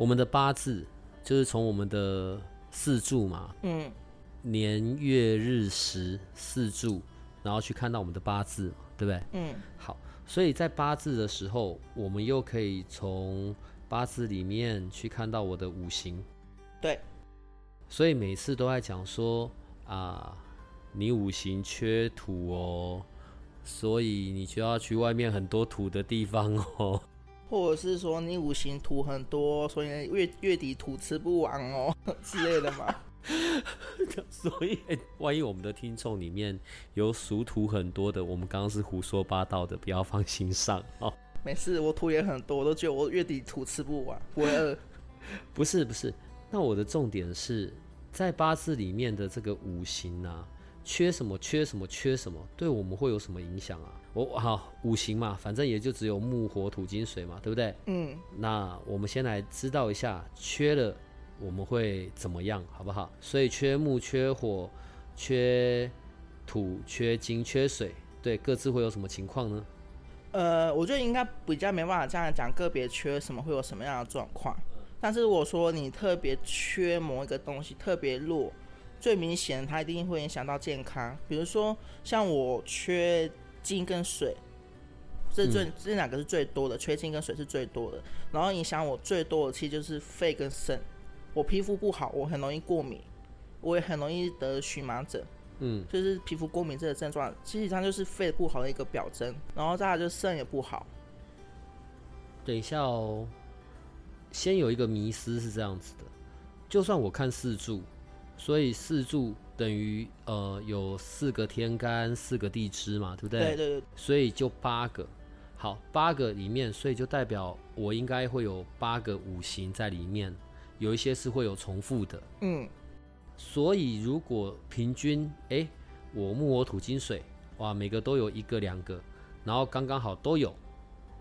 我们的八字就是从我们的四柱嘛，嗯，年月日时四柱，然后去看到我们的八字嘛，对不对？嗯，好，所以在八字的时候，我们又可以从八字里面去看到我的五行。对，所以每次都在讲说啊，你五行缺土哦，所以你就要去外面很多土的地方哦。或者是说你五行土很多，所以月月底土吃不完哦 之类的嘛。所以，万一我们的听众里面有属土很多的，我们刚刚是胡说八道的，不要放心上哦。没事，我土也很多，我都觉得我月底土吃不完，不会饿。不是不是，那我的重点是在八字里面的这个五行啊，缺什么缺什么缺什么，对我们会有什么影响啊？我好五行嘛，反正也就只有木火土金水嘛，对不对？嗯，那我们先来知道一下，缺了我们会怎么样，好不好？所以缺木、缺火、缺土、缺金、缺水，对，各自会有什么情况呢？呃，我觉得应该比较没办法这样讲，个别缺什么会有什么样的状况。但是如果说你特别缺某一个东西，特别弱，最明显它一定会影响到健康。比如说像我缺。金跟水，这最这两个是最多的，缺金跟水是最多的。然后影响我最多的其实就是肺跟肾。我皮肤不好，我很容易过敏，我也很容易得荨麻疹。嗯，就是皮肤过敏这个症状，基本上就是肺不好的一个表征。然后再来就肾也不好。等一下哦，先有一个迷思是这样子的，就算我看四柱，所以四柱。等于呃有四个天干四个地支嘛，对不对？对对对。所以就八个，好，八个里面，所以就代表我应该会有八个五行在里面，有一些是会有重复的。嗯。所以如果平均，哎，我木火土金水，哇，每个都有一个两个，然后刚刚好都有，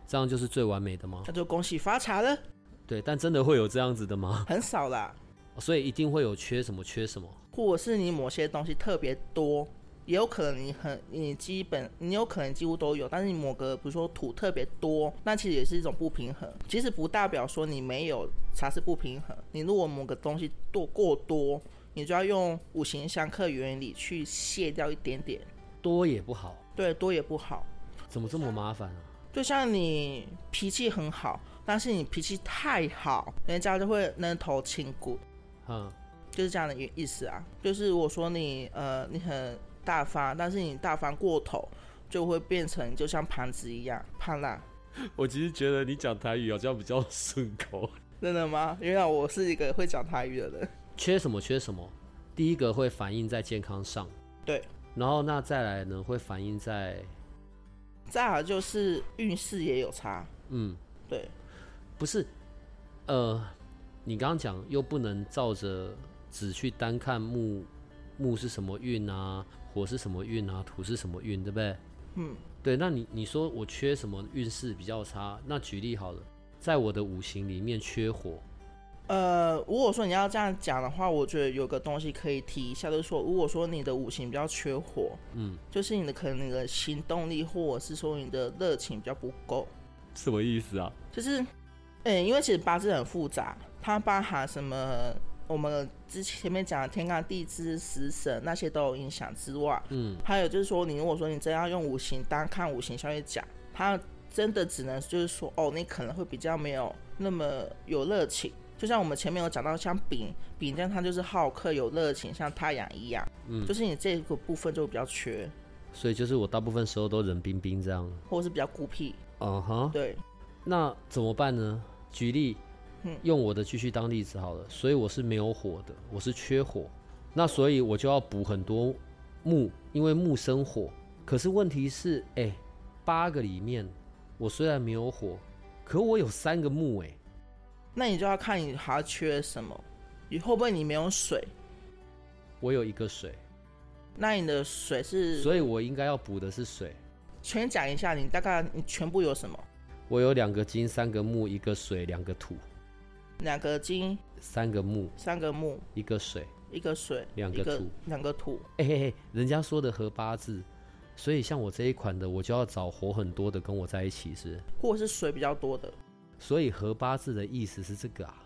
这样就是最完美的吗？那就恭喜发财了。对，但真的会有这样子的吗？很少啦。所以一定会有缺什么缺什么。或者是你某些东西特别多，也有可能你很你基本你有可能几乎都有，但是你某个比如说土特别多，那其实也是一种不平衡。其实不代表说你没有才是不平衡。你如果某个东西多过多，你就要用五行相克原理去卸掉一点点。多也不好，对，多也不好。怎么这么麻烦啊？就像你脾气很好，但是你脾气太好，人家就会扔头轻骨。嗯。就是这样的意意思啊，就是我说你呃你很大方，但是你大方过头，就会变成就像盘子一样胖烂。我其实觉得你讲台语好像比较顺口。真的吗？因为我是一个会讲台语的人。缺什么缺什么，第一个会反映在健康上。对。然后那再来呢，会反映在，再好就是运势也有差。嗯，对。不是，呃，你刚刚讲又不能照着。只去单看木，木是什么运啊？火是什么运啊？土是什么运，对不对？嗯，对。那你你说我缺什么运势比较差？那举例好了，在我的五行里面缺火。呃，如果说你要这样讲的话，我觉得有个东西可以提一下，就是说，如果说你的五行比较缺火，嗯，就是你的可能你的行动力，或者是说你的热情比较不够。什么意思啊？就是，嗯，因为其实八字很复杂，它包含什么？我们之前面讲的天干地支、食神那些都有影响之外，嗯，还有就是说，你如果说你真要用五行单看五行消息讲，它真的只能就是说，哦，你可能会比较没有那么有热情。就像我们前面有讲到，像丙丙这样，它就是好客有热情，像太阳一样，嗯，就是你这个部分就比较缺。所以就是我大部分时候都冷冰冰这样，或者是比较孤僻。嗯哼，对。那怎么办呢？举例。用我的继续当例子好了，所以我是没有火的，我是缺火，那所以我就要补很多木，因为木生火。可是问题是，哎，八个里面我虽然没有火，可我有三个木哎，那你就要看你还缺什么，你会不会你没有水？我有一个水，那你的水是？所以我应该要补的是水。全讲一下，你大概你全部有什么？我有两个金，三个木，一个水，两个土。两个金，三个木，三个木，一个水，一个水，两个土，两个土。哎嘿嘿，人家说的合八字，所以像我这一款的，我就要找火很多的跟我在一起是，或者是水比较多的。所以合八字的意思是这个啊？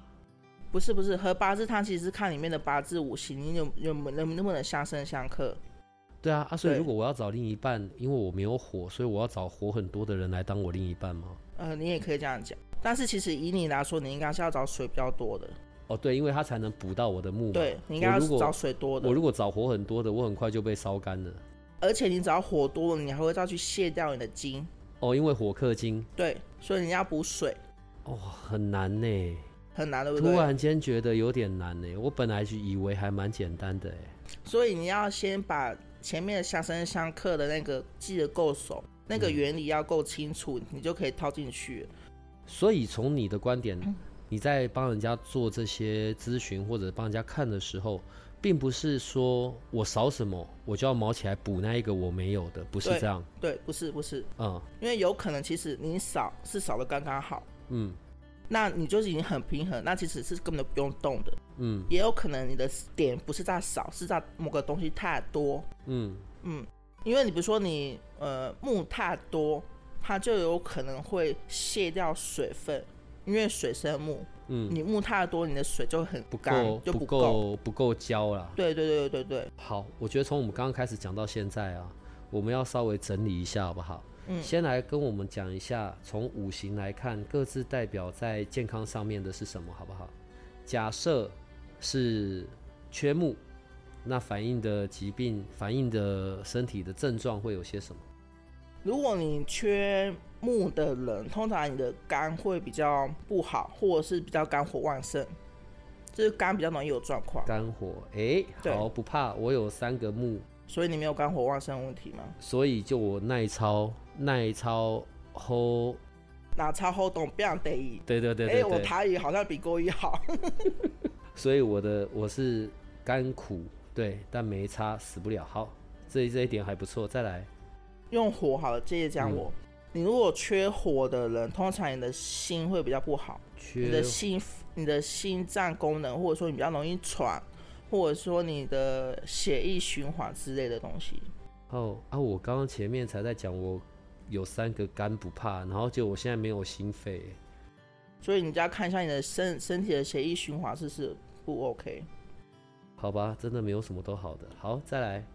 不是不是，合八字它其实是看里面的八字五行，你有有能能不能相生相克？对啊啊，所以如果我要找另一半，因为我没有火，所以我要找火很多的人来当我另一半吗？呃，你也可以这样讲。但是其实以你来说，你应该是要找水比较多的。哦，对，因为它才能补到我的木。对，你应该要找水多的。我如果找火很多的，我很快就被烧干了。而且你只要火多了，你还会再去卸掉你的金。哦，因为火克金。对，所以你要补水。哦，很难呢。很难，对不对？突然间觉得有点难呢。我本来以为还蛮简单的哎。所以你要先把前面的相生相克的那个记得够熟，那个原理要够清楚，你就可以套进去。所以从你的观点，你在帮人家做这些咨询或者帮人家看的时候，并不是说我少什么我就要毛起来补那一个我没有的，不是这样。对，不是不是，嗯，因为有可能其实你少是少的刚刚好，嗯，那你就是已经很平衡，那其实是根本不用动的，嗯，也有可能你的点不是在少，是在某个东西太多，嗯。嗯，因为你比如说你呃木太多。它就有可能会卸掉水分，因为水生木，嗯，你木太多，你的水就很不够，就不够不够焦了。对对对对对好，我觉得从我们刚刚开始讲到现在啊，我们要稍微整理一下，好不好？嗯。先来跟我们讲一下，从五行来看，各自代表在健康上面的是什么，好不好？假设是缺木，那反映的疾病、反映的身体的症状会有些什么？如果你缺木的人，通常你的肝会比较不好，或者是比较肝火旺盛，就是肝比较容易有状况。肝火，哎，好不怕，我有三个木，所以你没有肝火旺盛问题吗？所以就我耐操，耐操 hold，那操 hold 懂不要得意。对对对哎，我台语好像比国语好。所以我的我是肝苦，对，但没差，死不了。好，这这一点还不错，再来。用火好了，接着讲我。你如果缺火的人，通常你的心会比较不好。你的心，你的心脏功能，或者说你比较容易喘，或者说你的血液循环之类的东西。哦啊，我刚刚前面才在讲，我有三个肝不怕，然后就我现在没有心肺。所以你就要看一下你的身身体的血液循环是不是不 OK。好吧，真的没有什么都好的。好，再来。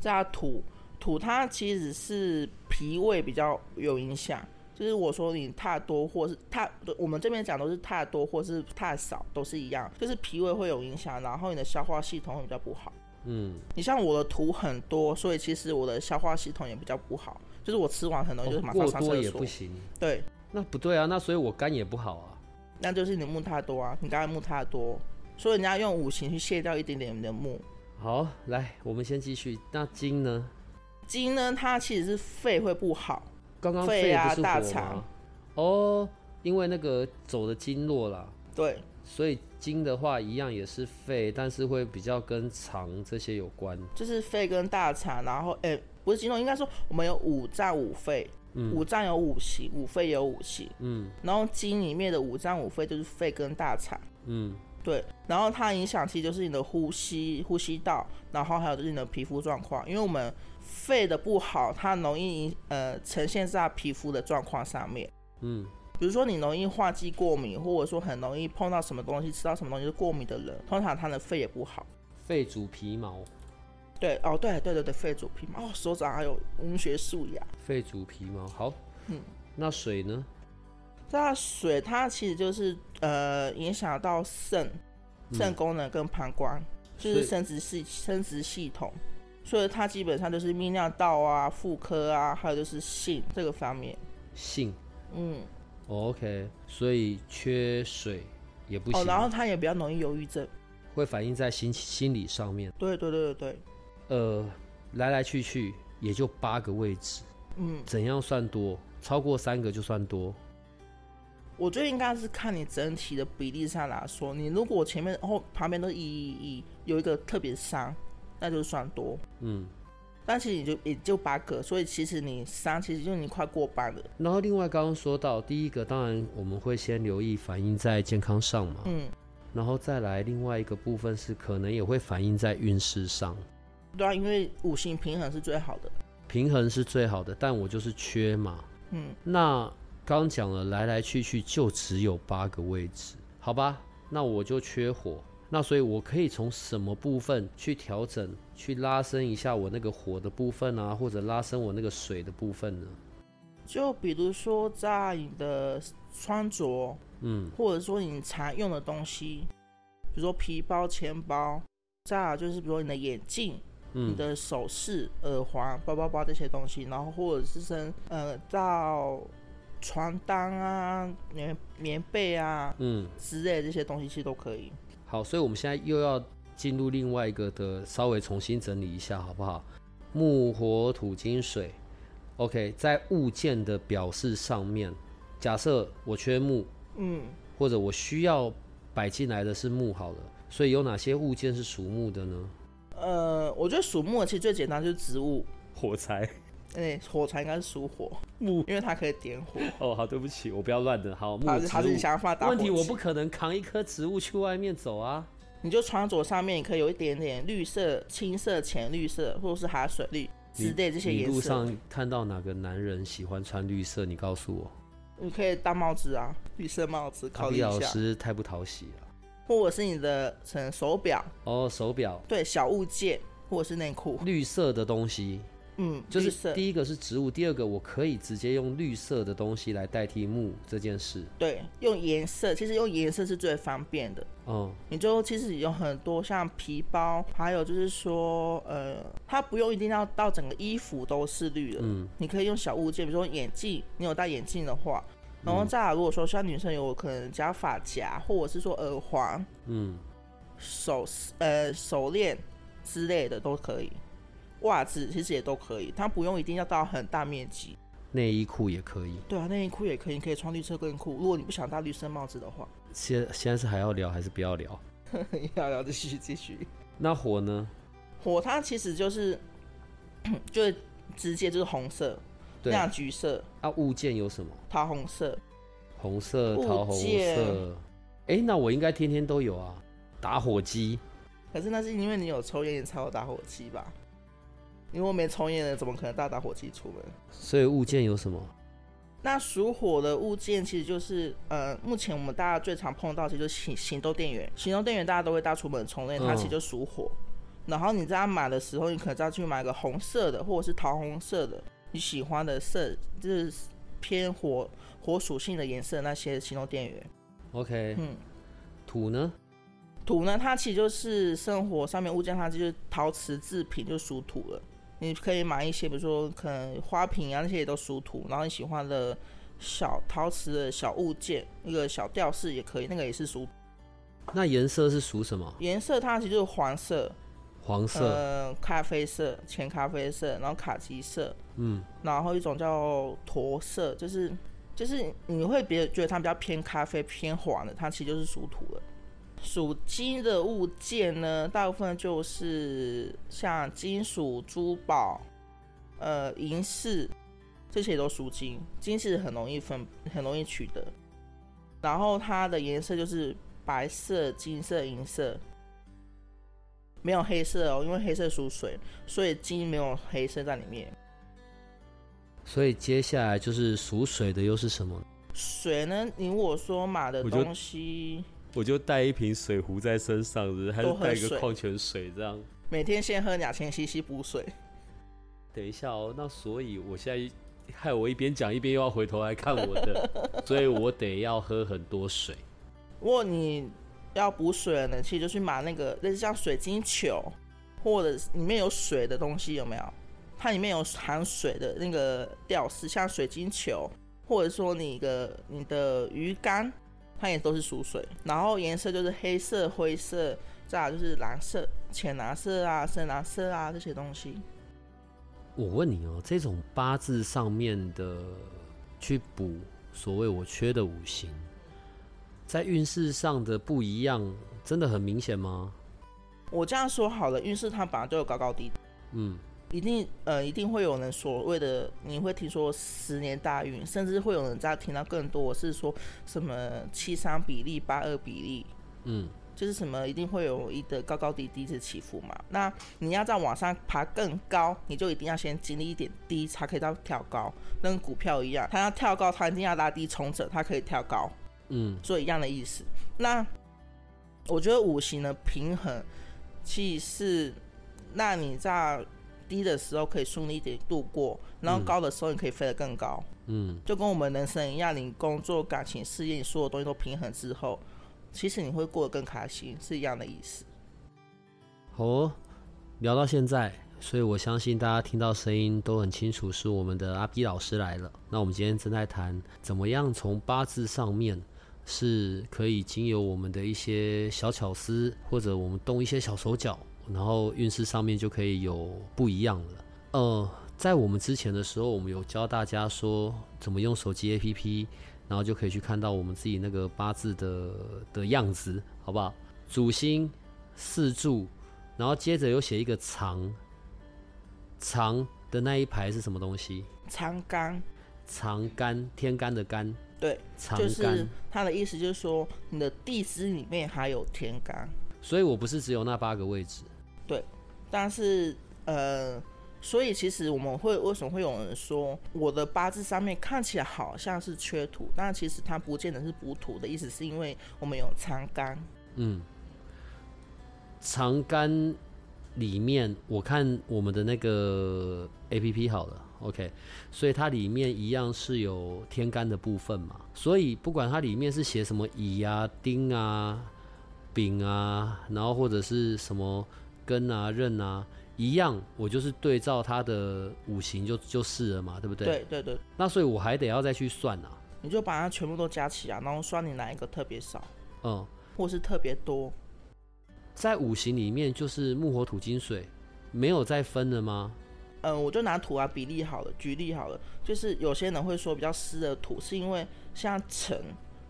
加土。土它其实是脾胃比较有影响，就是我说你太多或是太，我们这边讲都是太多或是太少都是一样，就是脾胃会有影响，然后你的消化系统会比较不好。嗯，你像我的土很多，所以其实我的消化系统也比较不好，就是我吃完很容易就是马上上厕所。也不行。对，那不对啊，那所以我肝也不好啊。那就是你木太多啊，你刚才木太多，所以人家用五行去卸掉一点点你的木。好，来我们先继续，那金呢？金呢，它其实是肺会不好，刚刚肺啊大肠。哦，因为那个走的经络啦，对，所以金的话一样也是肺，但是会比较跟肠这些有关，就是肺跟大肠，然后哎，不是经络，应该说我们有五脏五肺，五脏有五行，五肺有五行，嗯，然后经里面的五脏五肺就是肺跟大肠，嗯。对，然后它影响其实就是你的呼吸、呼吸道，然后还有就是你的皮肤状况。因为我们肺的不好，它容易呃呈现在皮肤的状况上面。嗯，比如说你容易化剂过敏，或者说很容易碰到什么东西、吃到什么东西是过敏的人，通常他的肺也不好。肺主皮毛。对，哦，对对对对，肺主皮毛。哦，所长还有文学素养。肺主皮毛，好。嗯，那水呢？那水它其实就是呃影响到肾，肾功能跟膀胱，就是生殖系生殖系统，所以它基本上就是泌尿道啊、妇科啊，还有就是性这个方面。性，嗯，OK，所以缺水也不行。哦，然后它也比较容易忧郁症，会反映在心心理上面。对对对对对。呃，来来去去也就八个位置，嗯，怎样算多？超过三个就算多。我觉得应该是看你整体的比例上来说，你如果前面后旁边都一一一有一个特别伤，那就算多。嗯，但其实你就也就八个，所以其实你三其实就你快过半了。然后另外刚刚说到第一个，当然我们会先留意反映在健康上嘛，嗯，然后再来另外一个部分是可能也会反映在运势上，对啊，因为五行平衡是最好的。平衡是最好的，但我就是缺嘛。嗯，那刚讲了来来去去就只有八个位置，好吧？那我就缺火，那所以我可以从什么部分去调整，去拉伸一下我那个火的部分啊，或者拉伸我那个水的部分呢？就比如说在你的穿着，嗯，或者说你常用的东西，比如说皮包、钱包，再来就是比如说你的眼镜、你嗯，的首饰、耳环、包包包这些东西，然后或者是身呃到床单啊、棉棉被啊嗯，之类的这些东西，其实都可以。好，所以我们现在又要进入另外一个的，稍微重新整理一下，好不好？木、火、土、金、水。OK，在物件的表示上面，假设我缺木，嗯，或者我需要摆进来的是木好了，所以有哪些物件是属木的呢？呃，我觉得属木其实最简单就是植物，火柴。哎、火柴应该是属火，木因为它可以点火。哦，好，对不起，我不要乱的。好，木植它是它是你物。问题我不可能扛一棵植物去外面走啊。你就穿着上面，你可以有一点点绿色、青色、浅绿色，或者是海水绿之类这些颜色。路上看到哪个男人喜欢穿绿色？你告诉我。你可以戴帽子啊，绿色帽子，考阿比老虑一下，师太不讨喜了。或者是你的成手表，哦，手表，对，小物件，或者是内裤，绿色的东西，嗯，就是，第一个是植物，第二个我可以直接用绿色的东西来代替木这件事。对，用颜色，其实用颜色是最方便的。嗯，你就其实有很多像皮包，还有就是说，呃，它不用一定要到整个衣服都是绿的，嗯，你可以用小物件，比如说眼镜，你有戴眼镜的话，然后再来如果说像女生有可能加发夹，或者是说耳环、嗯，手呃手链之类的都可以，袜子其实也都可以，它不用一定要到很大面积。内衣裤也可以。对啊，内衣裤也可以，你可以穿绿色内裤。如果你不想戴绿色帽子的话，现现在是还要聊还是不要聊？要聊继续继续。那火呢？火它其实就是 就是直接就是红色、对亮橘色、啊，物件有什么？桃红色。红色、桃红色。哎、那我应该天天都有啊。打火机，可是那是因为你有抽烟，你才有打火机吧？因为我没抽烟的，怎么可能带打火机出门？所以物件有什么？那属火的物件其实就是，呃，目前我们大家最常碰到，其实就是行行动电源。行动电源大家都会带出门充电，它嗯其实就属火。然后你在买的时候，你可能再去买个红色的，或者是桃红色的，你喜欢的色，就是偏火火属性的颜色那些行动电源。OK，嗯，土呢？土呢，它其实就是生活上面物件，它就是陶瓷制品，就属土了。你可以买一些，比如说可能花瓶啊那些也都属土，然后你喜欢的小陶瓷的小物件，那个小吊饰也可以，那个也是属。那颜色是属什么？颜色它其实就是黄色、黄色。呃咖啡色、浅咖啡色，然后卡其色，嗯，然后一种叫驼色，就是就是你会别觉得它比较偏咖啡偏黄的，它其实就是属土了。属金的物件呢，大部分就是像金属、珠宝、呃银饰，这些都属金。金是很容易分，很容易取得。然后它的颜色就是白色、金色、银色，没有黑色哦，因为黑色属水，所以金没有黑色在里面。所以接下来就是属水的又是什么？水呢，你如果说买的东西，我就带一瓶水壶在身上，还是带一个矿泉水这样。每天先喝两千 CC 补水。等一下哦，那所以我现在害我一边讲一边又要回头来看我的，所以我得要喝很多水。如果你要补水的呢，其实就去买那个类似像水晶球，或者是里面有水的东西，有没有？它里面有含水的那个吊饰，像水晶球，或者说你的你的鱼竿，它也都是属水。然后颜色就是黑色、灰色，再来就是蓝色、浅蓝色啊、深蓝色啊这些东西。我问你哦，这种八字上面的去补所谓我缺的五行，在运势上的不一样，真的很明显吗？我这样说好了，运势它本来就有高高低低，嗯一定呃一定会有人所谓的，你会听说十年大运，甚至会有人在听到更多是说什么七三比例、八二比例，嗯就是什么一定会有一个高高低低的起伏嘛。那你要在往上爬更高，你就一定要先经历一点低，才可以到跳高。那跟股票一样，它要跳高，它一定要拉低重整，它可以跳高。嗯所以一样的意思。那我觉得五行的平衡，其实是让你在低的时候可以顺利一点度过，然后嗯高的时候你可以飞得更高。嗯就跟我们人生一样，你工作、感情、事业，你所有东西都平衡之后，其实你会过得更开心，是一样的意思。好哦，聊到现在，所以我相信大家听到声音都很清楚，是我们的阿 B 老师来了。那我们今天正在谈怎么样从八字上面是可以经由我们的一些小巧思，或者我们动一些小手脚，然后运势上面就可以有不一样了。呃，在我们之前的时候，我们有教大家说怎么用手机 APP，然后就可以去看到我们自己那个八字的的样子，好不好？主星、四柱，然后接着又写一个长，长的那一排是什么东西？长干，长干，天干的干，对，长就是干。它的意思，就是说你的地支里面还有天干。所以我不是只有那八个位置。对但是呃，所以其实我们会为什么会有人说我的八字上面看起来好像是缺土，但其实它不见得是补土的意思，是因为我们有长干。嗯，长干里面，我看我们的那个 A P P 好了，OK，所以它里面一样是有天干的部分嘛，所以不管它里面是写什么乙啊、丁啊、丙啊，然后或者是什么庚啊、刃啊，一样，我就是对照它的五行就就是了嘛，对不对？。对对对，那所以我还得要再去算啊，你就把它全部都加起来，然后算你哪一个特别少，嗯，或是特别多。在五行里面就是木火土金水，没有再分了吗？嗯，我就拿土啊比例好了，举例好了，就是有些人会说比较湿的土，是因为像辰，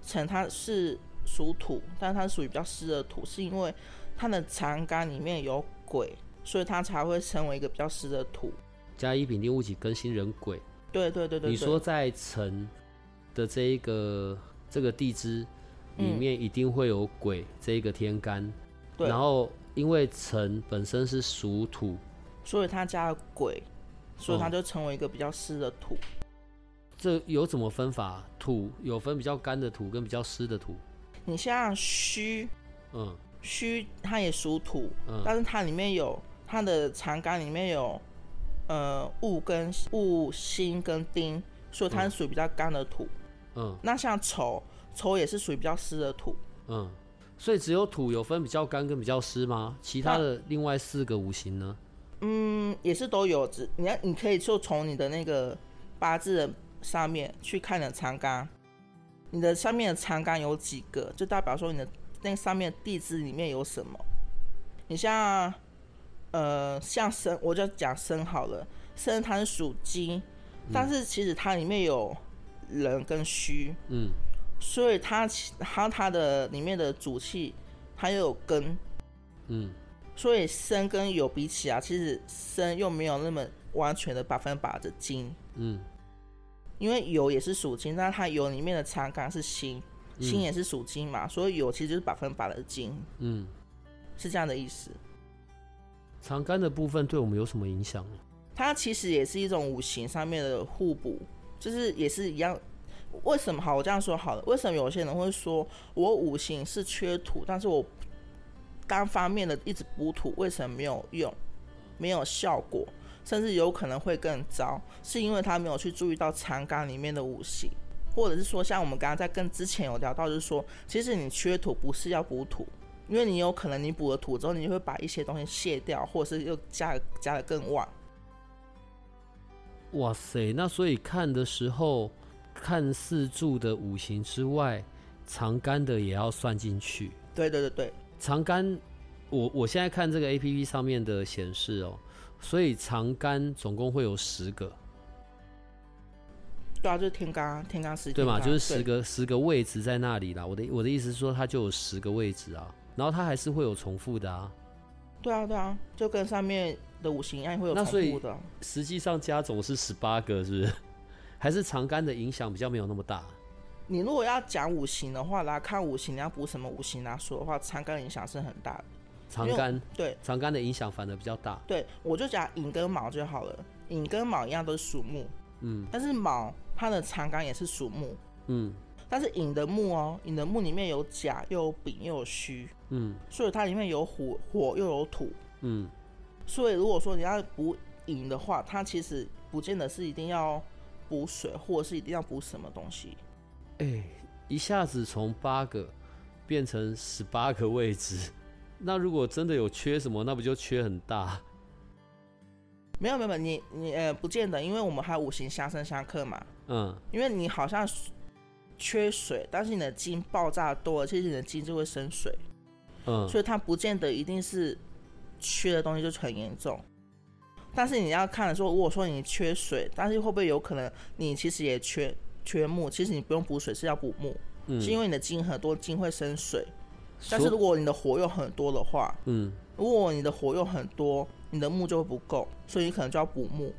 辰它是属土，但它是属于比较湿的土，是因为它的长干里面有鬼，所以它才会成为一个比较湿的土。甲乙丙丁戊己庚辛壬癸。对对对对对，你说在辰的这一个这个地支里面，一定会有鬼这一个天干，嗯对然后因为辰本身是属土，所以它加了鬼，所以它哦就成为一个比较湿的土。这有怎么分法？土有分比较干的土跟比较湿的土。你像戌，嗯戌它也属土，嗯但是它里面有它的长干里面有呃戊跟戊辛跟丁，所以它是属于比较干的土。嗯那像丑，丑也是属于比较湿的土。嗯，所以只有土有分比较干跟比较湿吗？其他的另外四个五行呢？嗯，也是都有，只你要你可以就从你的那个八字的上面去看你的长干，你的上面的长干有几个，就代表说你的那上面地支里面有什么。你像呃像生，我就讲生好了，生它是属金，但是其实它里面有人跟虚，嗯所以它其它它的里面的主气它又有根，嗯所以生跟有比起啊，其实生又没有那么完全的百分百的金，嗯因为有也是属金，但是它有里面的长干是辛，辛嗯也是属金嘛，所以有其实就是百分百的金，嗯，是这样的意思。长干的部分对我们有什么影响呢？它其实也是一种五行上面的互补，就是也是一样。为什么好？我这样说好了，为什么有些人会说我五行是缺土，但是我单方面的一直补土，为什么没有用，没有效果，甚至有可能会更糟？是因为他没有去注意到长干里面的五行，或者是说像我们刚刚在跟之前有聊到，就是说，其实你缺土不是要补土，因为你有可能你补了土之后，你就会把一些东西卸掉，或者是又加加的更旺。哇塞，那所以看的时候，看四柱的五行之外，长干的也要算进去。对对对对，长干，我我现在看这个 A P P 上面的显示哦，所以长干总共会有十个。对啊，就是天罡，天罡十对嘛？就是十个。十个位置在那里啦。我的我的意思是说，它就有十个位置啊，然后它还是会有重复的啊。对啊，对啊，就跟上面的五行一样，会有重复的。实际上加总是十八个，是不是？还是长干的影响比较没有那么大？你如果要讲五行的话，啦看五行，你要补什么五行来说的话，长干影响是很大的。长干对长干的影响反而比较大。对，我就讲寅跟卯就好了。寅跟卯一样都是属木，嗯但是卯它的长杆也是属木，嗯但是寅的木哦，寅的木里面有甲，又有丙，又有戌，嗯所以它里面有火，火又有土。嗯，所以如果说你要补寅的话，它其实不见得是一定要补水，或者是一定要补什么东西。哎、一下子从八个变成十八个位置，那如果真的有缺什么，那不就缺很大？没有没有，你你呃不见得，因为我们还有五行相生相克嘛。嗯因为你好像缺水，但是你的金爆炸多了，其实你的金就会生水，嗯所以它不见得一定是缺的东西就很严重。但是你要看说，如果说你缺水，但是会不会有可能你其实也缺缺木？其实你不用补水，是要补木，嗯，是因为你的金很多，金会生水。但是如果你的火又很多的话，嗯如果你的火又很多，你的木就会不够，所以你可能就要补木。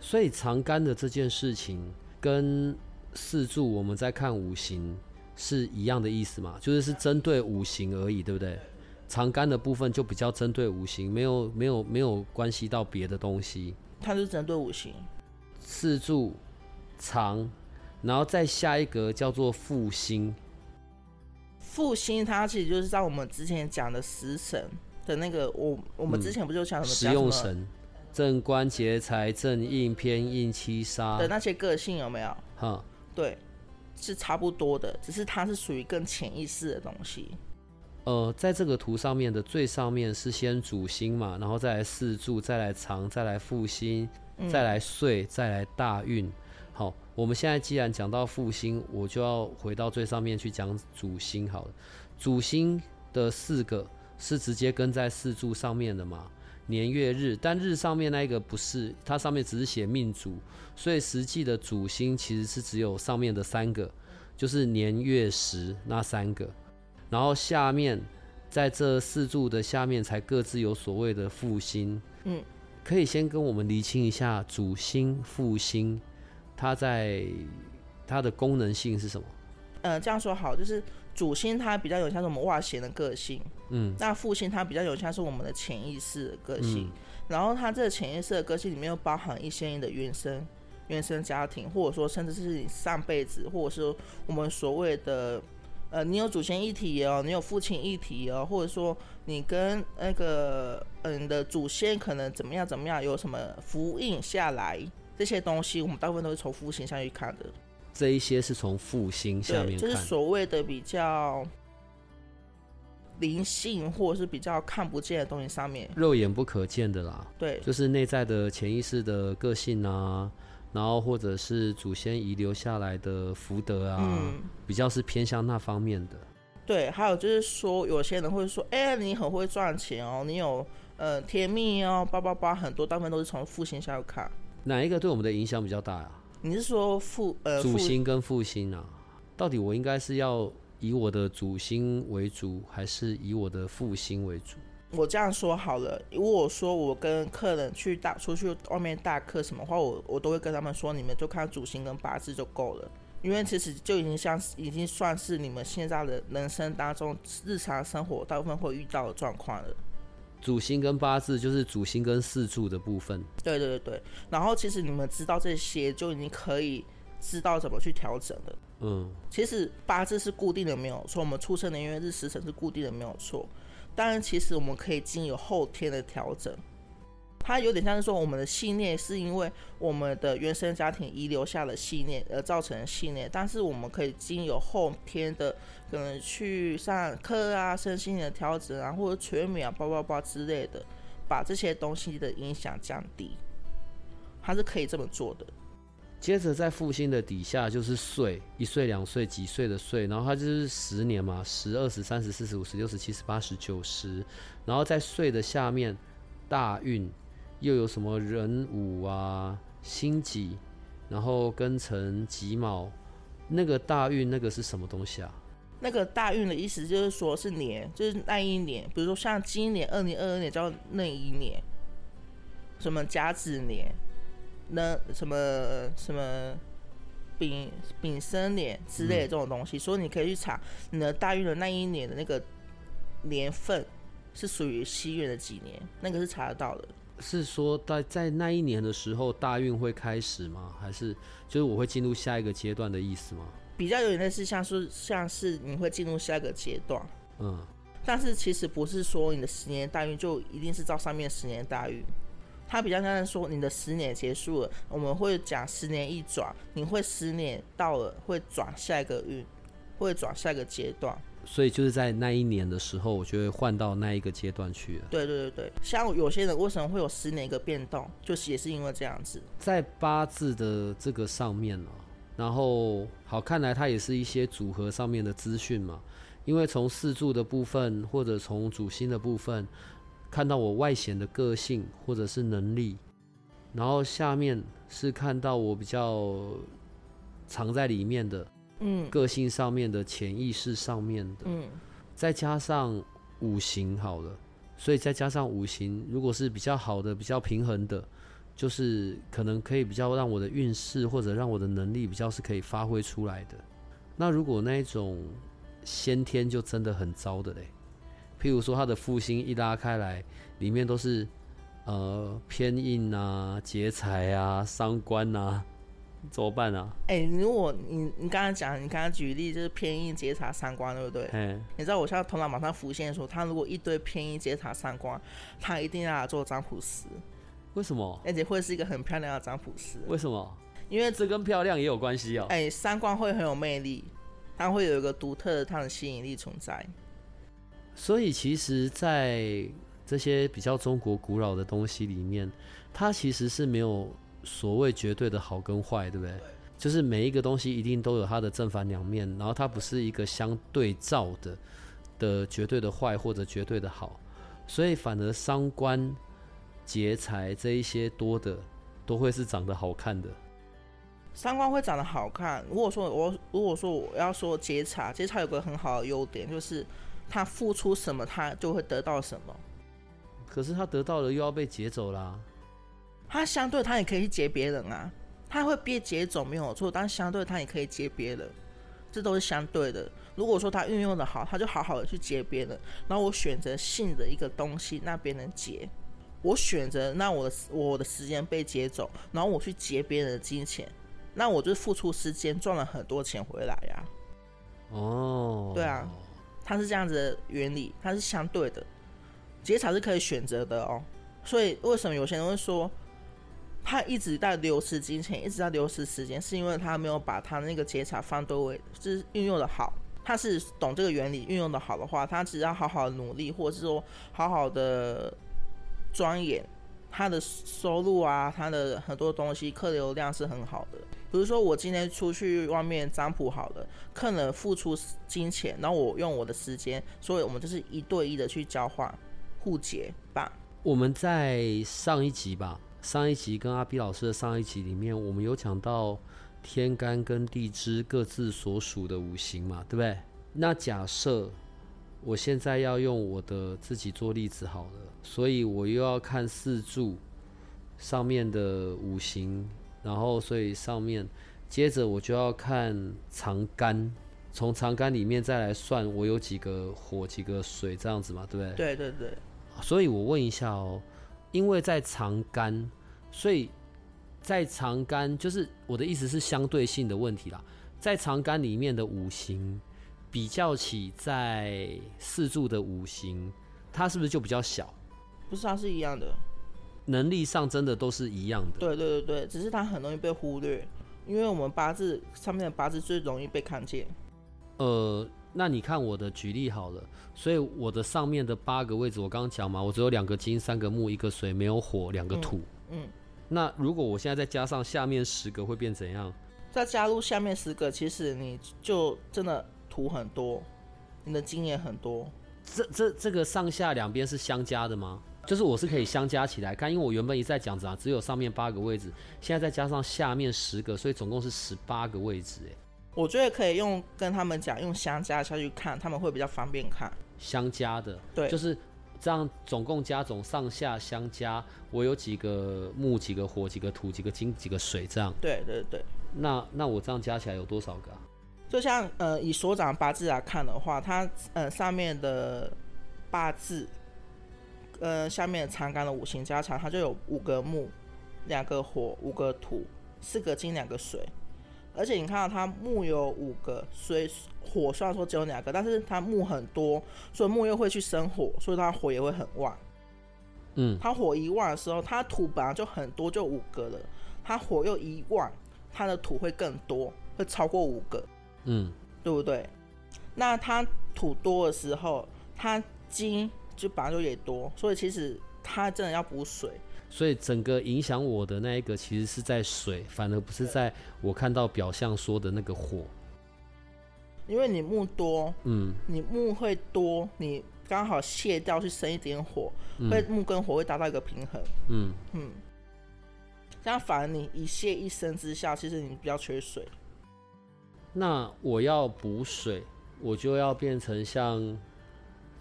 所以长干的这件事情跟四柱我们在看五行是一样的意思嘛？就是是针对五行而已，对不对？长干的部分就比较针对五行，没有没有没有关系到别的东西。它是针对五行，四柱长，然后再下一格叫做复兴。复兴它其实就是在我们之前讲的食神的那个，我我们嗯之前不就讲什么食用神，正官劫财正印偏印七杀的，那些个性有没有？哈，对，是差不多的，只是它是属于更潜意识的东西。呃，在这个图上面的最上面是先主星嘛，然后再来四柱，再来藏，再来复兴，嗯再来岁，再来大运。好，我们现在既然讲到复兴，我就要回到最上面去讲主星好了。主星的四个是直接跟在四柱上面的嘛？年月日，但日上面那一个不是，它上面只是写命主，所以实际的主星其实是只有上面的三个，就是年月时那三个，然后下面在这四柱的下面才各自有所谓的复星。嗯，可以先跟我们厘清一下主星、复星，它在它的功能性是什么？呃，这样说好，就是主星它比较有像是我们外显的个性，嗯那复兴它比较有像是我们的潜意识的个性。嗯然后它这个潜意识的个性里面又包含一些你的原生、原生家庭，或者说甚至是你上辈子，或者是我们所谓的呃，你有祖先一体哦，你有父亲一体哦，或者说你跟那个嗯、你的祖先可能怎么样怎么样，有什么福印下来这些东西，我们大部分都是从复兴上去看的。这一些是从复兴下面，就是。所谓的比较灵性，或者是比较看不见的东西上面。肉眼不可见的啦，对，就是内在的潜意识的个性啊，然后或者是祖先遗留下来的福德啊，嗯，比较是偏向那方面的。对，还有就是说，有些人会说，哎、你很会赚钱哦，你有呃甜蜜哦，八八八，很多大部分都是从复兴下去看。哪一个对我们的影响比较大呀、你是说复呃主复星跟副星啊，到底我应该是要以我的主星为主，还是以我的副星为主？我这样说好了，如果说我跟客人去大出去外面大客什么话，我我都会跟他们说，你们就看主星跟八字就够了，因为其实就已经像是已经算是你们现在的人生当中日常生活大部分会遇到的状况了。主星跟八字就是主星跟四柱的部分。对对对对，然后其实你们知道这些，就已经可以知道怎么去调整了。嗯，其实八字是固定的，没有错。我们出生年月日时辰是固定的，没有错。当然，其实我们可以经由后天的调整。它有点像是说，我们的信念是因为我们的原生家庭遗留下了信念而造成的信念，但是我们可以经由后天的可能去上课啊、身心的调整啊，或者催眠啊、叭叭叭之类的，把这些东西的影响降低。它是可以这么做的。接着在复星的底下就是岁，一岁、两岁、几岁的岁，然后它就是十年嘛，十、二十、三十、四十、五十、六十、七十、八十、九十，然后在岁的下面大运又有什么壬午啊、辛己、然后庚辰己卯，那个大运那个是什么东西啊？那个大运的意思就是说是年，就是那一年，比如说像今年二零二二年叫那一年，什么甲子年，那什么什么丙丙申年之类的这种东西，所以你可以去查你的大运的那一年的那个年份是属于西元的几年，那个是查得到的。是说在在那一年的时候大运会开始吗？还是就是我会进入下一个阶段的意思吗？比较有点类似，像是像是你会进入下一个阶段，嗯，但是其实不是说你的十年大运就一定是照上面十年大运，它比较像是说你的十年结束了，我们会讲十年一转，你会十年到了会转下一个运，会转下一个阶段。所以就是在那一年的时候，我就会换到那一个阶段去了。对对对对，像有些人为什么会有十年一个变动，就是也是因为这样子。在八字的这个上面呢、然后好，看来它也是一些组合上面的资讯嘛。因为从四柱的部分，或者从主星的部分，看到我外显的个性或者是能力，然后下面是看到我比较藏在里面的嗯。个性上面的潜意识上面的，嗯，再加上五行好了，所以再加上五行，如果是比较好的、比较平衡的，就是可能可以比较让我的运势或者让我的能力比较是可以发挥出来的。那如果那一种先天就真的很糟的嘞，譬如说他的复兴一拉开来，里面都是呃偏印啊、劫财啊、伤官啊，怎么办啊？哎、如果你你刚刚讲，你刚刚举例就是偏印劫财三观，对不对？嗯，你知道我现在头脑马上浮现说，他如果一堆偏印劫财三观，他一定要来做占卜师，为什么？而且会是一个很漂亮的占卜师，为什么？因为这跟漂亮也有关系哦。哎、三观会很有魅力，它会有一个独特的它的吸引力存在。所以其实，在这些比较中国古老的东西里面，它其实是没有所谓绝对的好跟坏，对不对？就是每一个东西一定都有它的正反两面，然后它不是一个相对照的的绝对的坏或者绝对的好，所以反而伤官、劫财这一些多的，都会是长得好看的。三观会长得好看。如果说我如果说我要说劫财，劫财有个很好的优点，就是他付出什么，他就会得到什么。可是他得到了又要被劫走啦。他相对他也可以去劫别人啊，他会被劫走没有错，但相对他也可以劫别人，这都是相对的。如果说他运用的好，他就好好的去劫别人。然后我选择性的一个东西，那别人劫。我选择那我的我的时间被劫走，然后我去劫别人的金钱，那我就付出时间赚了很多钱回来呀、哦，对啊，它是这样子的原理，它是相对的，劫财是可以选择的哦。所以为什么有些人会说，他一直在流失金钱，一直在流失时间，是因为他没有把他那个劫财放对位，就是运用的好。他是懂这个原理，运用的好的话，他只要好好努力，或者是说好好的钻研，他的收入啊，他的很多东西客流量是很好的。比如说我今天出去外面占卜好了，客人付出金钱，然后我用我的时间，所以我们就是一对一的去交换互结吧。我们在上一集吧，上一集跟阿 B 老师的上一集里面，我们有讲到天干跟地支各自所属的五行嘛，对不对？那假设我现在要用我的自己做例子好了，所以我又要看四柱上面的五行，然后所以上面接着我就要看长干，从长干里面再来算我有几个火、几个水这样子嘛，对不对？对对对，所以我问一下哦，因为在长干，所以在长干就是我的意思是相对性的问题啦。在长干里面的五行比较起在四柱的五行，它是不是就比较小？不是它是一样的。能力上真的都是一样的。对对对对，只是它很容易被忽略，因为我们八字上面的八字最容易被看见。呃，那你看我的举例好了，所以我的上面的八个位置，我刚刚讲嘛，我只有两个金、三个木、一个水，没有火，两个土。嗯，那如果我现在再加上下面十个，会变怎样？再加入下面十个，其实你就真的土很多，你的金也很多。这这这个上下两边是相加的吗？就是我是可以相加起来看，因为我原本一再讲啊，只有上面八个位置，现在再加上下面十个，所以总共是十八个位置。哎，我觉得可以用跟他们讲，用相加下去看，他们会比较方便看。相加的，对，就是这样，总共加总上下相加，我有几个木、几个火、几个土、几个金、几个水，这样。对对对。那那我这样加起来有多少个？就像呃，以所长八字来看的话，它呃上面的八字。呃，下面长干的五行加长，它就有五个木，两个火，五个土，四个金，两个水。而且你看到它木有五个，所以火虽然说只有两个，但是它木很多，所以木又会去生火，所以它火也会很旺。嗯，它火一旺的时候，它土本来就很多，就五个了，它火又一旺，它的土会更多，会超过五个。嗯，对不对？那它土多的时候，它金。就本来就也多，所以其实它真的要补水。所以整个影响我的那一个，其实是在水，反而不是在我看到表象说的那个火。因为你木多，嗯，你木会多，你刚好卸掉去生一点火，会木跟火会达到一个平衡。嗯嗯，这样反而你一泄一生之下，其实你比较缺水。那我要补水，我就要变成像。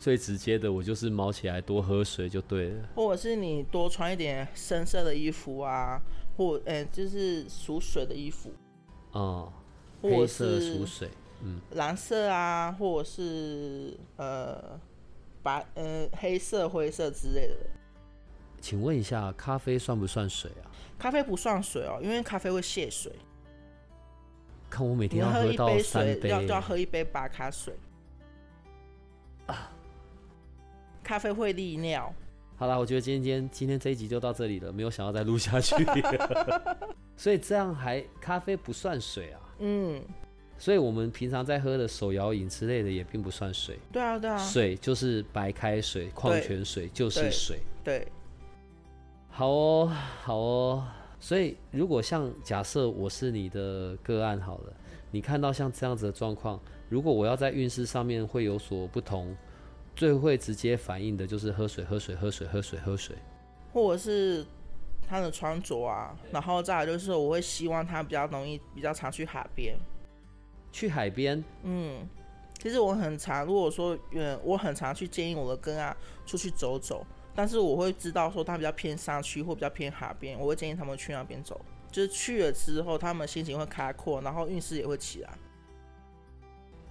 最直接的，我就是毛起来多喝水就对了。或者是你多穿一点深色的衣服啊，或呃，就是属水的衣服。哦，黑色属水，嗯，蓝色啊，或者是呃白呃黑色、灰色之类的。请问一下，咖啡算不算水啊？咖啡不算水哦，因为咖啡会泄水。看我每天要喝一杯水，要要喝一杯白咖水。咖啡会利尿。好了，我觉得今天今天这一集就到这里了，没有想要再录下去。所以这样还咖啡不算水啊？嗯。所以我们平常在喝的手摇饮之类的也并不算水。对啊，对啊。水就是白开水、矿泉水就是水。对。好哦，好哦。所以如果像假设我是你的个案好了，你看到像这样子的状况，如果我要在运势上面会有所不同。最会直接反映的就是喝水，喝水，喝水，喝水，喝水，或者是他的穿着啊，然后再来就是我会希望他比较容易，比较常去海边。去海边？嗯，其实我很常，如果说，嗯，我很常去建议我的跟啊出去走走，但是我会知道说他比较偏山区或比较偏海边，我会建议他们去那边走，就是去了之后，他们心情会开阔，然后运势也会起来。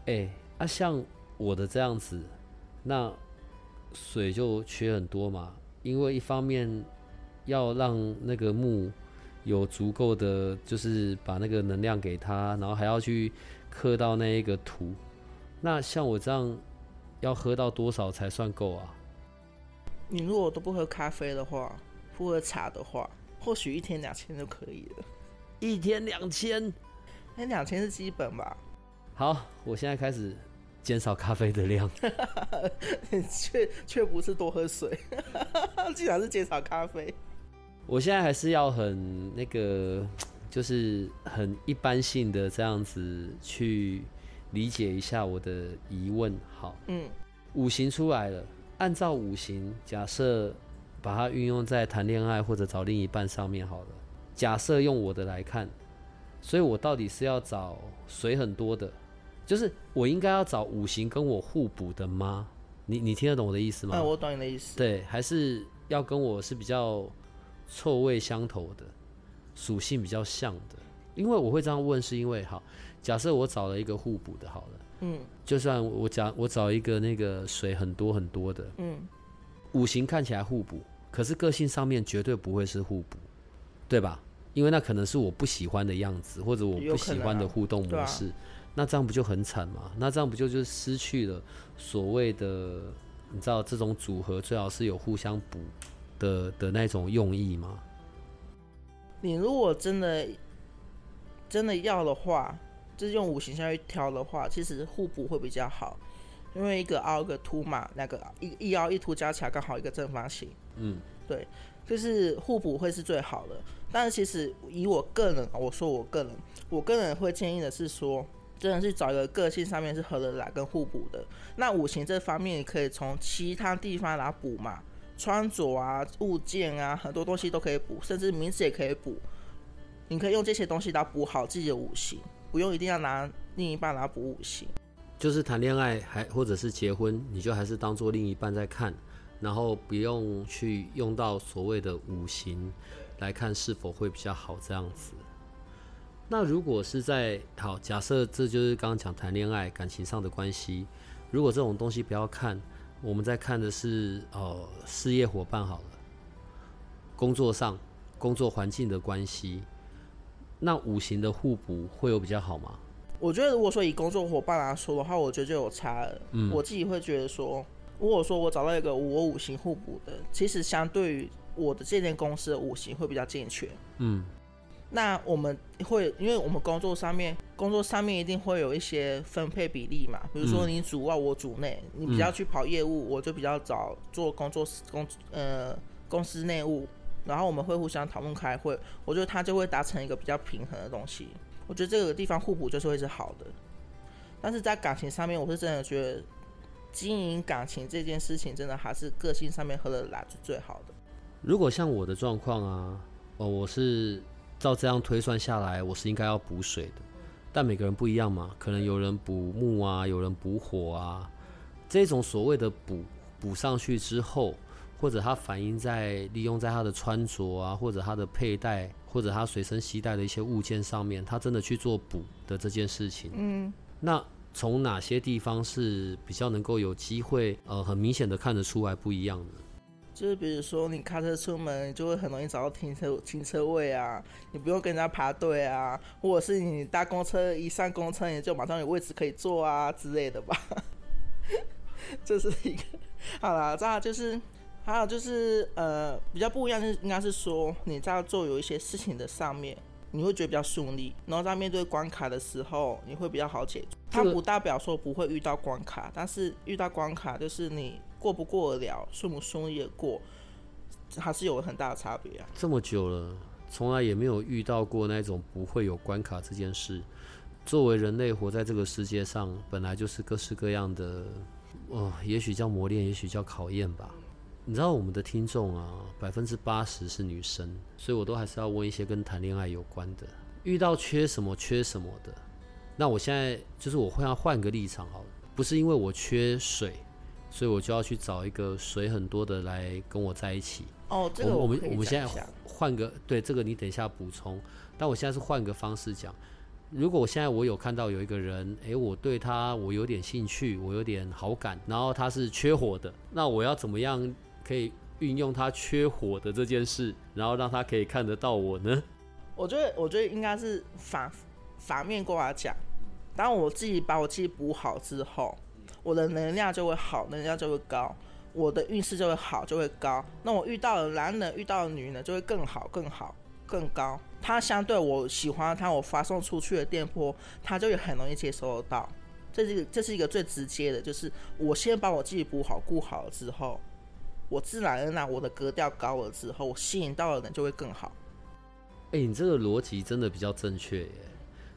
哎，啊，像我的这样子。那水就缺很多嘛，因为一方面要让那个木有足够的，就是把那个能量给它，然后还要去刻到那一个图。那像我这样要喝到多少才算够啊？你如果都不喝咖啡的话，不喝茶的话，或许一天两千就可以了。一天两千？那两千是基本吧？好，我现在开始。减少咖啡的量，却却不是多喝水，竟然是减少咖啡。我现在还是要很那个，就是很一般性的这样子去理解一下我的疑问。好，嗯，五行出来了，按照五行，假设把它运用在谈恋爱或者找另一半上面好了。假设用我的来看，所以我到底是要找水很多的？就是我应该要找五行跟我互补的吗？你你听得懂我的意思吗？嗯，我懂你的意思。对，还是要跟我是比较臭味相投的，属性比较像的。因为我会这样问，是因为好，假设我找了一个互补的，好了，嗯，就算我讲我找一个那个水很多很多的，嗯，五行看起来互补，可是个性上面绝对不会是互补，对吧？因为那可能是我不喜欢的样子，或者我不喜欢的互动模式。那这样不就很惨吗？那这样不就就失去了所谓的你知道这种组合最好是有互相补的的那种用意吗？你如果真的真的要的话，就是用五行下去挑的话，其实互补会比较好，因为一个凹一个凸嘛，那个一一凹一凸加起来刚好一个正方形。嗯，对，就是互补会是最好的。但是其实以我个人，我说我个人，我个人会建议的是说。真的是找一个个性上面是合得来跟互补的。那五行这方面，你可以从其他地方来补嘛，穿着啊、物件啊，很多东西都可以补，甚至名字也可以补。你可以用这些东西来补好自己的五行，不用一定要拿另一半来补五行。就是谈恋爱还或者是结婚，你就还是当做另一半在看，然后不用去用到所谓的五行来看是否会比较好这样子。那如果是在好假设，这就是刚刚讲谈恋爱感情上的关系，如果这种东西不要看，我们在看的是呃事业伙伴好了，工作上工作环境的关系，那五行的互补会有比较好吗？我觉得如果说以工作伙伴来说的话，我觉得就有差了。嗯我自己会觉得说，如果说我找到一个我五行互补的，其实相对于我的这间公司的五行会比较健全。嗯那我们会，因为我们工作上面，工作上面一定会有一些分配比例嘛。比如说你主外，我主内，你比较去跑业务，我就比较早做工作公呃公司内务，然后我们会互相讨论开会，我觉得他就会达成一个比较平衡的东西。我觉得这个地方互补就是会是好的，但是在感情上面，我是真的觉得经营感情这件事情，真的还是个性上面合得来是最好的。如果像我的状况啊，哦，我是照这样推算下来，我是应该要补水的，但每个人不一样嘛，可能有人补木啊，有人补火啊，这种所谓的补补上去之后，或者它反映在利用在他的穿着啊，或者他的佩戴，或者他随身携带的一些物件上面，他真的去做补的这件事情，嗯，那从哪些地方是比较能够有机会，呃，很明显的看得出来不一样的？就是比如说你开车出门，你就会很容易找到停车停车位啊，你不用跟人家排队啊，或者是你搭公车一上公车，你就马上有位置可以坐啊之类的吧。这是一个好啦，再来就是还有就是呃比较不一样，就是应该是说你在做有一些事情的上面。你会觉得比较顺利，然后在面对关卡的时候，你会比较好解决。它不代表说不会遇到关卡，但是遇到关卡就是你过不过得了，顺不顺利的过，还是有很大的差别啊。这么久了，从来也没有遇到过那种不会有关卡这件事。作为人类活在这个世界上，本来就是各式各样的，哦，也许叫磨练，也许叫考验吧。你知道我们的听众啊，百分之八十是女生，所以我都还是要问一些跟谈恋爱有关的。遇到缺什么缺什么的，那我现在就是我会要换个立场好了，不是因为我缺水，所以我就要去找一个水很多的来跟我在一起。哦，这个我们我们现在换个对这个你等一下补充，但我现在是换个方式讲。如果我现在我有看到有一个人，诶，我对他我有点兴趣，我有点好感，然后他是缺火的，那我要怎么样可以运用他缺火的这件事，然后让他可以看得到我呢？我觉得，我觉得应该是反反面过来讲。当我自己把我自己补好之后，我的能量就会好，能量就会高，我的运势就会好，就会高。那我遇到的男人，遇到的女人就会更好、更好、更高。他相对我喜欢他，我发送出去的电波，他就也很容易接收得到。这是，这是一个最直接的，就是我先把我自己补好、顾好了之后，我自然而然我的格调高了之后，我吸引到的人就会更好。哎、你这个逻辑真的比较正确耶。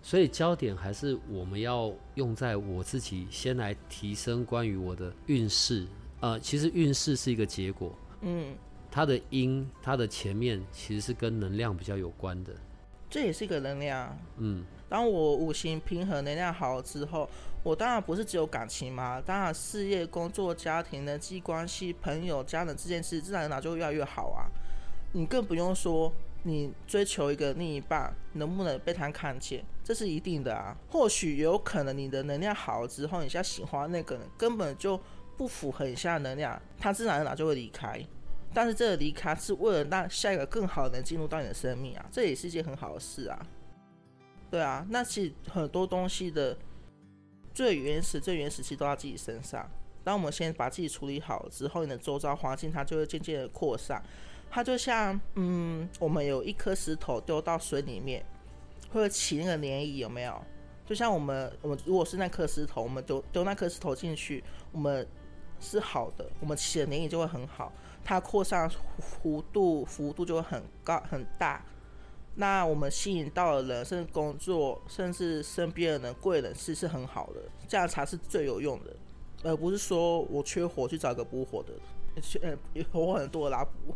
所以焦点还是我们要用在我自己先来提升关于我的运势。呃，其实运势是一个结果，嗯，它的因，它的前面其实是跟能量比较有关的。这也是一个能量。嗯，当我五行平衡、能量好了之后，我当然不是只有感情嘛，当然事业、工作、家庭、人际关系、朋友、家人这件事，自然而然就会越来越好啊。你更不用说你追求一个另一半能不能被他看见，这是一定的啊。或许有可能你的能量好了之后，你现在喜欢那个人根本就不符合你现在能量，他自然而然就会离开。但是这个离开是为了让下一个更好的人进入到你的生命啊，这也是一件很好的事啊。对啊，那其实很多东西的最原始、最原始其实都在自己身上。当我们先把自己处理好之后，你的周遭环境它就会渐渐的扩散。它就像，嗯，我们有一颗石头丢到水里面，会起那个涟漪，有没有？就像我们，我们如果是那颗石头，我们丢丢那颗石头进去，我们是好的，我们起的涟漪就会很好，它扩散弧度幅度就会很高很大。那我们吸引到的人，甚至工作，甚至身边的人、贵人是是很好的，这样才是最有用的，而不是说我缺火去找一个补火的。去呃活很多拉补。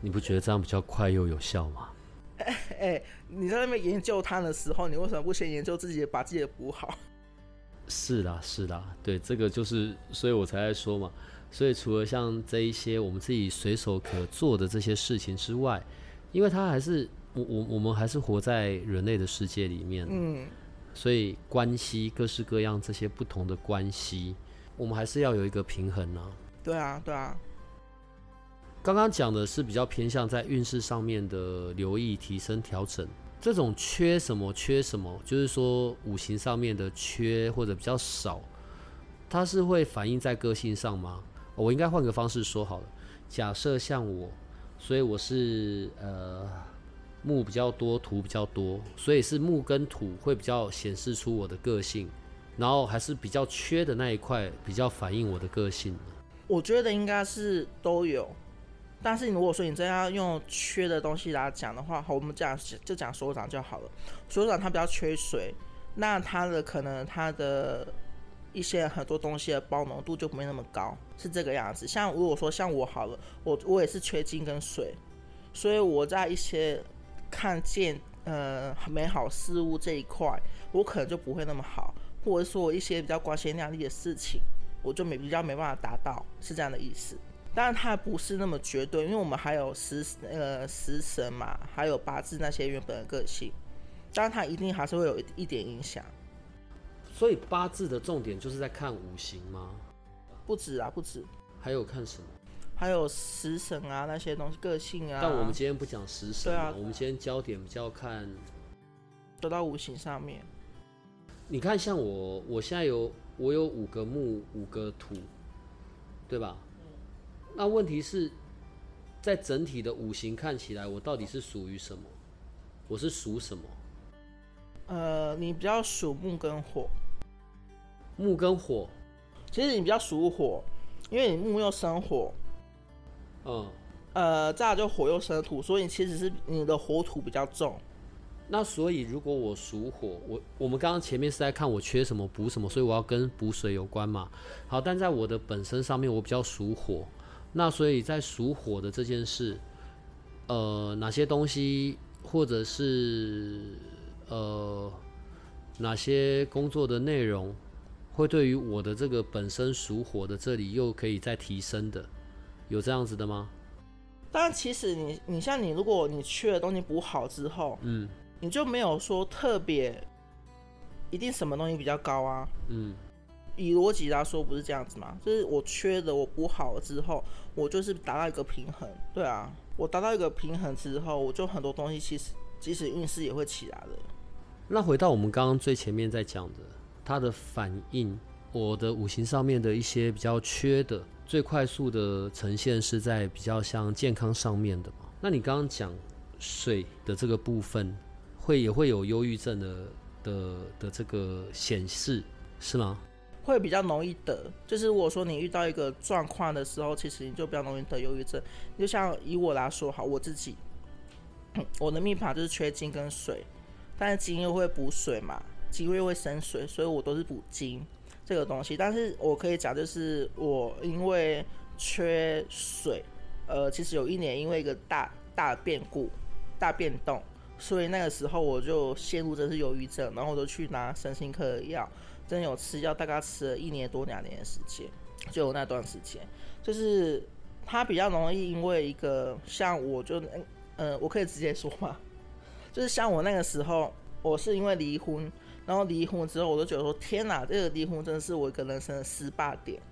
你不觉得这样比较快又有效吗？哎，你在那边研究它的时候，你为什么不先研究自己，把自己的补好？是啦，是啦，对，这个就是，所以我才在说嘛。所以除了像这一些我们自己随手可做的这些事情之外，因为它还是我我我们还是活在人类的世界里面，嗯，所以关系各式各样这些不同的关系，我们还是要有一个平衡呢。对啊，对啊。刚刚讲的是比较偏向在运势上面的留意、提升、调整。这种缺什么缺什么，就是说五行上面的缺或者比较少，它是会反映在个性上吗？我应该换个方式说好了。假设像我，所以我是呃木比较多，土比较多，所以是木跟土会比较显示出我的个性，然后还是比较缺的那一块比较反映我的个性。我觉得应该是都有。但是如果说你真要用缺的东西来讲的话，好，我们讲就讲所长就好了。所长他比较缺水，那他的可能他的一些很多东西的包容度就没那么高，是这个样子。像如果说像我好了，我我也是缺金跟水，所以我在一些看见呃美好事物这一块，我可能就不会那么好，或者说我一些比较光鲜亮丽的事情，我就没比较没办法达到，是这样的意思。当然，它不是那么绝对，因为我们还有食呃食神嘛，还有八字那些原本的个性，当然它一定还是会有一点影响。所以八字的重点就是在看五行吗？不止啊，不止。还有看什么？还有食神啊那些东西，个性啊。但我们今天不讲食神，对啊，我们今天焦点比较看得到五行上面。你看，像我，我现在有我有五个木，五个土，对吧？那问题是，在整体的五行看起来，我到底是属于什么？我是属什么？呃，你比较属木跟火。木跟火，其实你比较属火，因为你木又生火。嗯。呃，再就火又生土，所以其实是你的火土比较重。那所以如果我属火，我我们刚刚前面是在看我缺什么补什么，所以我要跟补水有关嘛。好，但在我的本身上面，我比较属火。那所以在属火的这件事，呃，哪些东西或者是呃哪些工作的内容，会对于我的这个本身属火的这里又可以再提升的，有这样子的吗？但，其实你你像你，如果你缺的东西补好之后，嗯，你就没有说特别一定什么东西比较高啊，嗯。以逻辑来说，不是这样子吗？就是我缺的，我补好了之后，我就是达到一个平衡。对啊，我达到一个平衡之后，我就很多东西其实即使运势也会起来的。那回到我们刚刚最前面在讲的，它的反应，我的五行上面的一些比较缺的，最快速的呈现是在比较像健康上面的嘛？那你刚刚讲水的这个部分，会也会有忧郁症的的的这个显示，是吗？会比较容易得，就是如果说你遇到一个状况的时候，其实你就比较容易得忧郁症。就像以我来说，好，我自己，我的命盘就是缺金跟水，但是金又会补水嘛，金又会生水，所以我都是补金这个东西。但是我可以讲，就是我因为缺水，呃，其实有一年因为一个大大变故、大变动，所以那个时候我就陷入真是忧郁症，然后我就去拿身心科的药。真有吃药，大概吃了一年多两年的时间，就那段时间，就是他比较容易因为一个像我就嗯，我可以直接说嘛，就是像我那个时候，我是因为离婚，然后离婚之后，我都觉得说天哪，这个离婚真的是我一个人生的失败点，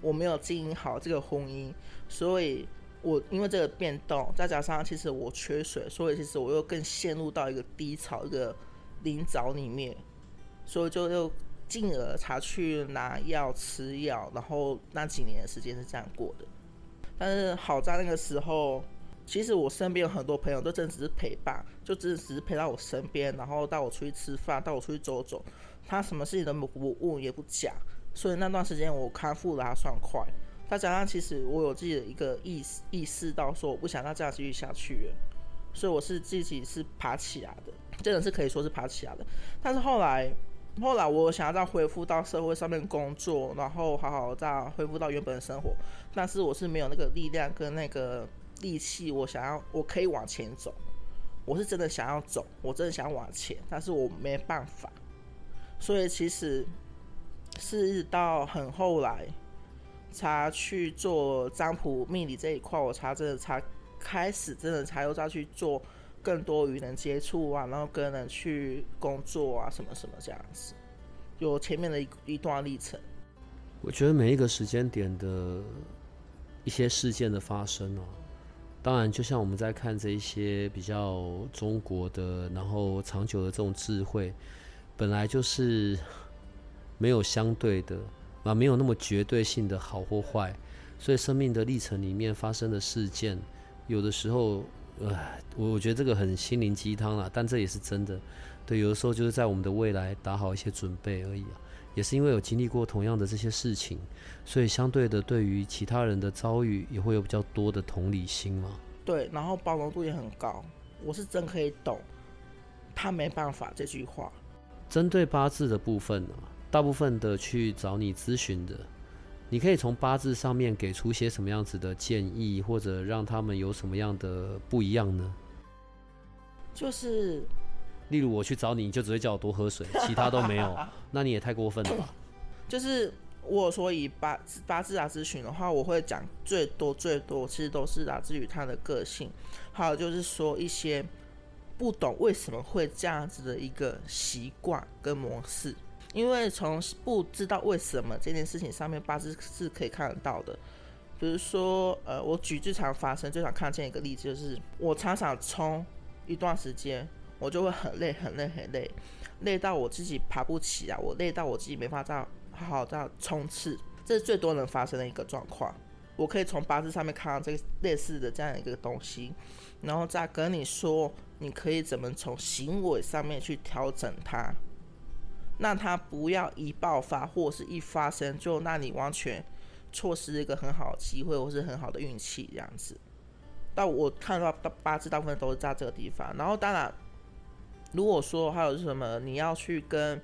我没有经营好这个婚姻，所以我因为这个变动，再加上其实我缺水，所以其实我又更陷入到一个低潮一个泥沼里面，所以就又。进而才去拿药吃药，然后那几年的时间是这样过的。但是好在那个时候，其实我身边有很多朋友都真的只是陪伴，就只只是陪到我身边，然后带我出去吃饭，带我出去走走。他什么事情都不问也不讲，所以那段时间我康复的还算快。再加上其实我有自己的一个意识意识到说我不想再这样继续下去了，所以我是自己是爬起来的，真的是可以说是爬起来的。但是后来。后来我想要再恢复到社会上面工作，然后好好再恢复到原本的生活，但是我是没有那个力量跟那个力气，我想要我可以往前走，我是真的想要走，我真的想往前，但是我没办法，所以其实是到很后来才去做占卜命理这一块，我才真的才开始真的才又再去做。更多与人接触啊，然后跟人去工作啊，什么什么这样子，有前面的一一段历程。我觉得每一个时间点的一些事件的发生哦，当然就像我们在看这一些比较中国的，然后长久的这种智慧，本来就是没有相对的啊，没有那么绝对性的好或坏，所以生命的历程里面发生的事件，有的时候。呃，我我觉得这个很心灵鸡汤啦，但这也是真的。对，有的时候就是在我们的未来打好一些准备而已啊。也是因为有经历过同样的这些事情，所以相对的，对于其他人的遭遇也会有比较多的同理心嘛。对，然后包容度也很高。我是真可以懂他没办法这句话。针对八字的部分呢，大部分的去找你咨询的。你可以从八字上面给出些什么样子的建议，或者让他们有什么样的不一样呢？就是，例如我去找你，你就只会叫我多喝水，其他都没有，那你也太过分了吧？就是我所以八八字啊咨询的话，我会讲最多最多，其实都是来自于他的个性，还有就是说一些不懂为什么会这样子的一个习惯跟模式。因为从不知道为什么这件事情上面八字是可以看得到的，比如说，呃，我举最常发生、最常看见一个例子，就是我常常冲一段时间，我就会很累、很累、很累，累到我自己爬不起啊，我累到我自己没法再好好再冲刺，这是最多人发生的一个状况。我可以从八字上面看到这个类似的这样一个东西，然后再跟你说，你可以怎么从行为上面去调整它。让他不要一爆发或是一发生就让你完全错失一个很好的机会或是很好的运气这样子。但我看到八字大部分都是在这个地方。然后当然，如果说还有什么你要去跟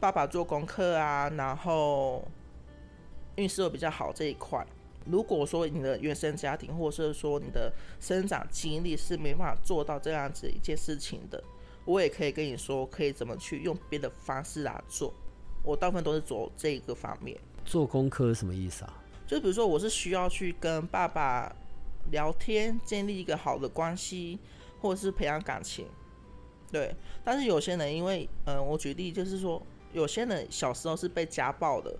爸爸做功课啊，然后运势会比较好这一块。如果说你的原生家庭或者是说你的生长经历是没办法做到这样子一件事情的。我也可以跟你说，可以怎么去用别的方式来做。我大部分都是走这个方面。做功课是什么意思啊？就比如说，我是需要去跟爸爸聊天，建立一个好的关系，或者是培养感情。对。但是有些人，因为嗯，我举例就是说，有些人小时候是被家暴的，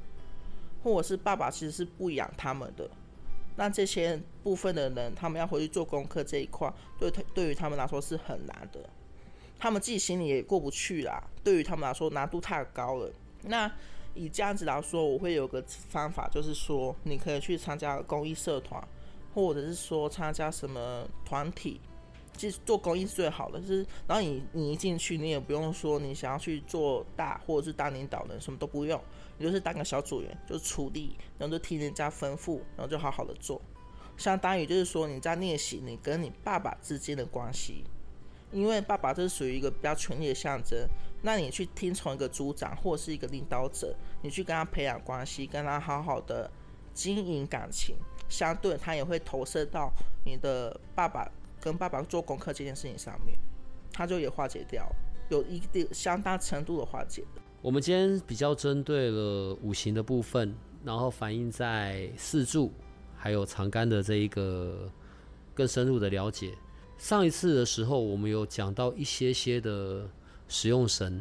或者是爸爸其实是不养他们的。那这些部分的人，他们要回去做功课这一块，对他对于他们来说是很难的。他们自己心里也过不去啦，对于他们来说难度太高了。那以这样子来说，我会有个方法，就是说你可以去参加公益社团，或者是说参加什么团体，其实做公益是最好的。就是，然后你你一进去，你也不用说你想要去做大，或者是当领导人，什么都不用，你就是当个小组员，就处理，然后就听人家吩咐，然后就好好的做。相当于就是说你在练习你跟你爸爸之间的关系。因为爸爸这是属于一个比较权力的象征，那你去听从一个组长或是一个领导者，你去跟他培养关系，跟他好好的经营感情，相对他也会投射到你的爸爸跟爸爸做功课这件事情上面，他就也化解掉，有一定相当程度的化解。我们今天比较针对了五行的部分，然后反映在四柱还有长干的这一个更深入的了解。上一次的时候，我们有讲到一些些的使用神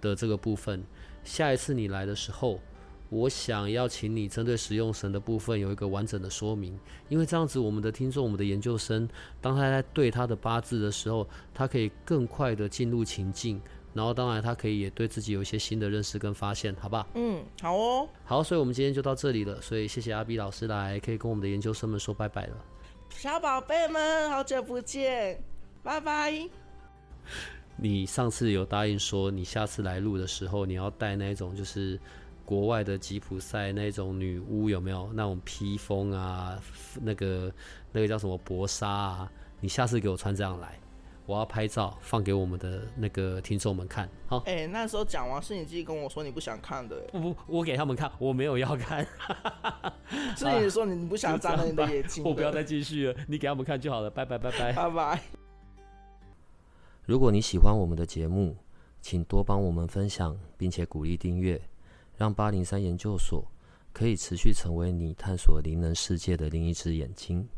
的这个部分。下一次你来的时候，我想要请你针对使用神的部分有一个完整的说明，因为这样子，我们的听众、我们的研究生，当他在对他的八字的时候，他可以更快的进入情境，然后当然他可以也对自己有一些新的认识跟发现，好吧？嗯，好哦。好，所以我们今天就到这里了。所以谢谢阿 B 老师来，可以跟我们的研究生们说拜拜了。小宝贝们，好久不见，拜拜。你上次有答应说，你下次来录的时候，你要带那种就是国外的吉普赛那种女巫，有没有那种披风啊？那个那个叫什么薄纱啊？你下次给我穿这样来，我要拍照放给我们的那个听众们看。好，哎、那时候讲完是你自己跟我说你不想看的、不不，我给他们看，我没有要看，是你说你不想沾了你的眼睛的。我不要再继续了，你给他们看就好了，拜拜拜拜。拜拜。如果你喜欢我们的节目，请多帮我们分享，并且鼓励订阅，让八零三研究所可以持续成为你探索灵能世界的另一只眼睛。